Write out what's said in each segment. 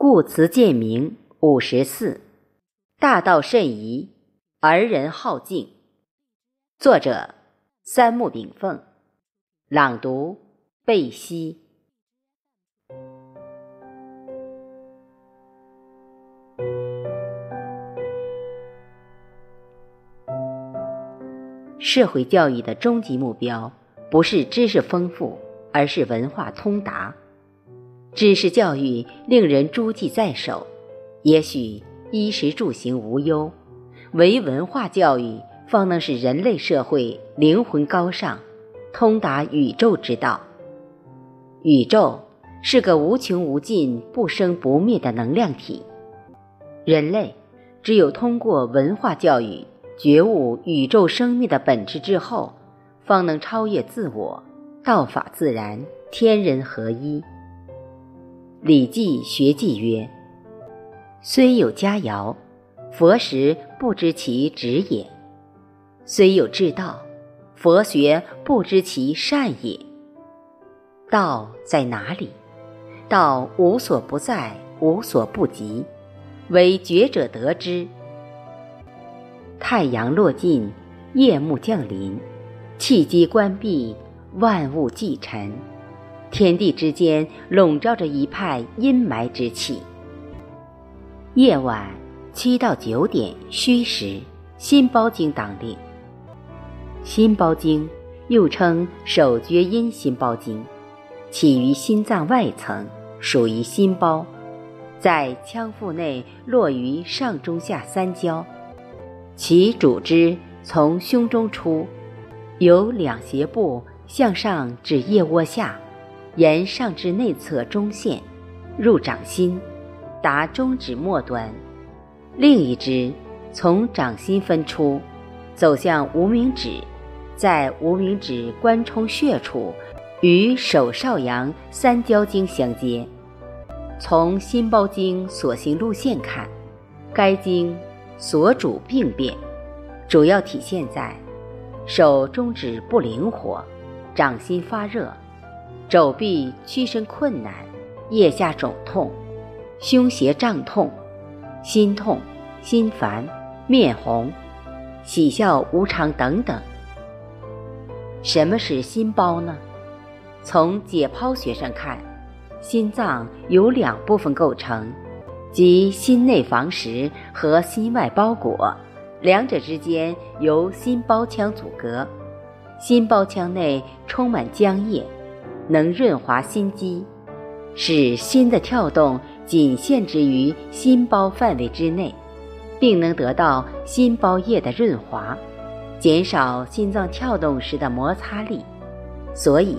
故辞渐明五十四，大道甚夷，而人好径。作者：三木炳凤，朗读：贝西。社会教育的终极目标，不是知识丰富，而是文化通达。知识教育令人诸记在手，也许衣食住行无忧；唯文化教育方能使人类社会灵魂高尚，通达宇宙之道。宇宙是个无穷无尽、不生不灭的能量体。人类只有通过文化教育觉悟宇宙生命的本质之后，方能超越自我，道法自然，天人合一。《礼记·学记》曰：“虽有佳肴，佛时不知其止也；虽有至道，佛学不知其善也。道在哪里？道无所不在，无所不及，唯觉者得之。太阳落尽，夜幕降临，气机关闭，万物寂沉。”天地之间笼罩着一派阴霾之气。夜晚七到九点戌时，心包经当令。心包经又称手厥阴心包经，起于心脏外层，属于心包，在腔腹内落于上中下三焦，其主之从胸中出，由两胁部向上至腋窝下。沿上肢内侧中线，入掌心，达中指末端；另一支从掌心分出，走向无名指，在无名指关冲穴处，与手少阳三焦经相接。从心包经所行路线看，该经所主病变，主要体现在手中指不灵活，掌心发热。肘臂屈伸困难，腋下肿痛，胸胁胀痛，心痛、心烦、面红、喜笑无常等等。什么是心包呢？从解剖学上看，心脏由两部分构成，即心内房实和心外包裹，两者之间由心包腔阻隔，心包腔内充满浆液。能润滑心肌，使心的跳动仅限制于心包范围之内，并能得到心包液的润滑，减少心脏跳动时的摩擦力。所以，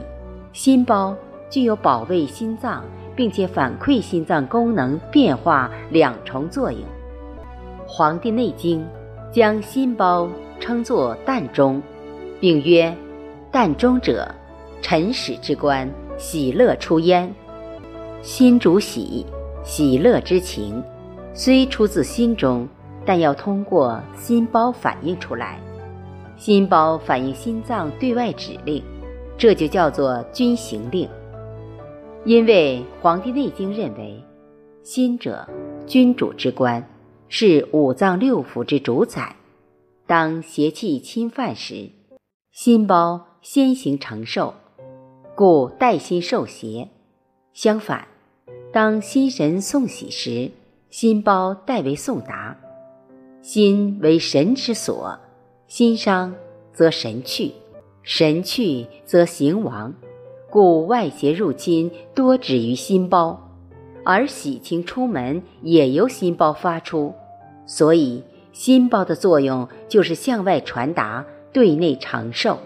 心包具有保卫心脏并且反馈心脏功能变化两重作用。《黄帝内经》将心包称作“膻中”，并曰：“膻中者。”辰始之官，喜乐出焉。心主喜，喜乐之情，虽出自心中，但要通过心包反映出来。心包反映心脏对外指令，这就叫做军行令。因为《黄帝内经》认为，心者，君主之官，是五脏六腑之主宰。当邪气侵犯时，心包先行承受。故带心受邪，相反，当心神送喜时，心包代为送达。心为神之所，心伤则神去，神去则形亡。故外邪入侵多止于心包，而喜庆出门也由心包发出。所以，心包的作用就是向外传达，对内长寿。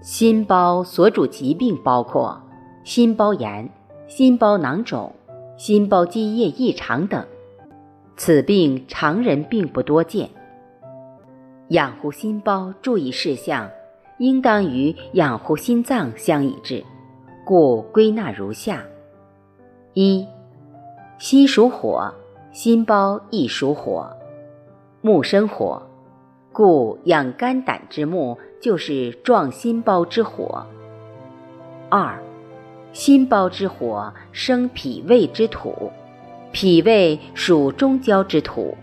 心包所主疾病包括心包炎、心包囊肿、心包积液异常等，此病常人并不多见。养护心包注意事项，应当与养护心脏相一致，故归纳如下：一、心属火，心包亦属火，木生火。故养肝胆之木，就是壮心包之火。二，心包之火生脾胃之土，脾胃属中焦之土，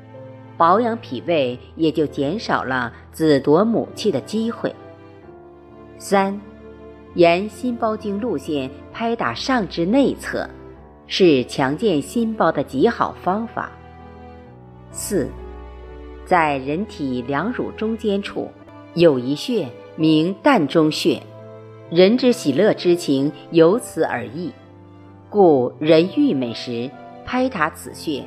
保养脾胃也就减少了子夺母气的机会。三，沿心包经路线拍打上肢内侧，是强健心包的极好方法。四，在人体两乳中间处有一穴名膻中穴。人之喜乐之情由此而溢，故人郁闷时拍打此穴，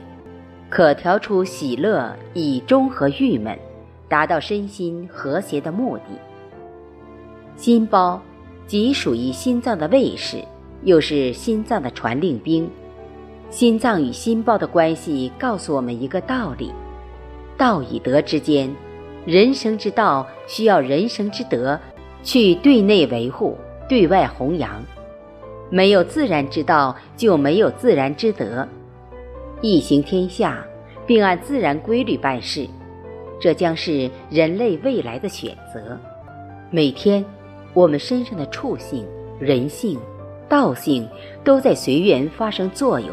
可调出喜乐以中和郁闷，达到身心和谐的目的。心包即属于心脏的卫士，又是心脏的传令兵。心脏与心包的关系告诉我们一个道理：道与德之间，人生之道需要人生之德。去对内维护，对外弘扬。没有自然之道，就没有自然之德。一行天下，并按自然规律办事，这将是人类未来的选择。每天，我们身上的畜性、人性、道性都在随缘发生作用。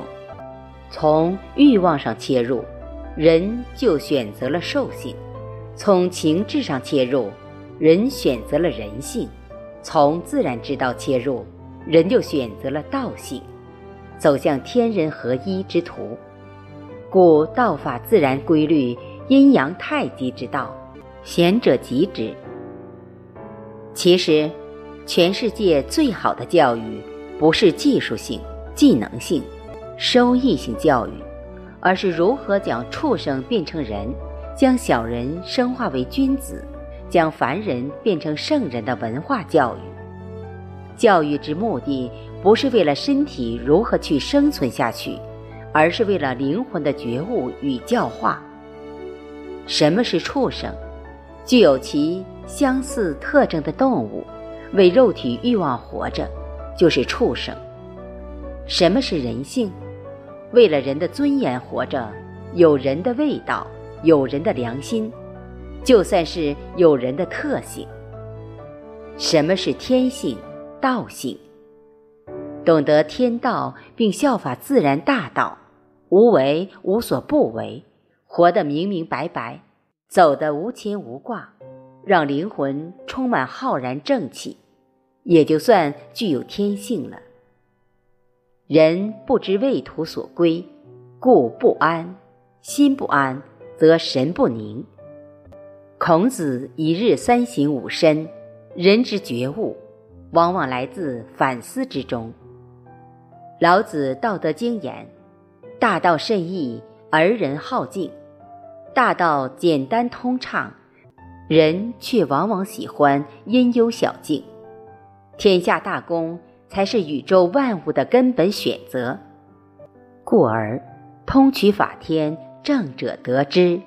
从欲望上切入，人就选择了兽性；从情志上切入。人选择了人性，从自然之道切入，人就选择了道性，走向天人合一之途。故道法自然规律，阴阳太极之道，贤者极之。其实，全世界最好的教育，不是技术性、技能性、收益性教育，而是如何将畜生变成人，将小人升化为君子。将凡人变成圣人的文化教育，教育之目的不是为了身体如何去生存下去，而是为了灵魂的觉悟与教化。什么是畜生？具有其相似特征的动物，为肉体欲望活着，就是畜生。什么是人性？为了人的尊严活着，有人的味道，有人的良心。就算是有人的特性，什么是天性、道性？懂得天道并效法自然大道，无为无所不为，活得明明白白，走得无牵无挂，让灵魂充满浩然正气，也就算具有天性了。人不知未途所归，故不安；心不安，则神不宁。孔子一日三省吾身，人之觉悟，往往来自反思之中。老子《道德经》言：“大道甚易，而人好径；大道简单通畅，人却往往喜欢阴幽小径。天下大公才是宇宙万物的根本选择。故而，通取法天，正者得之。”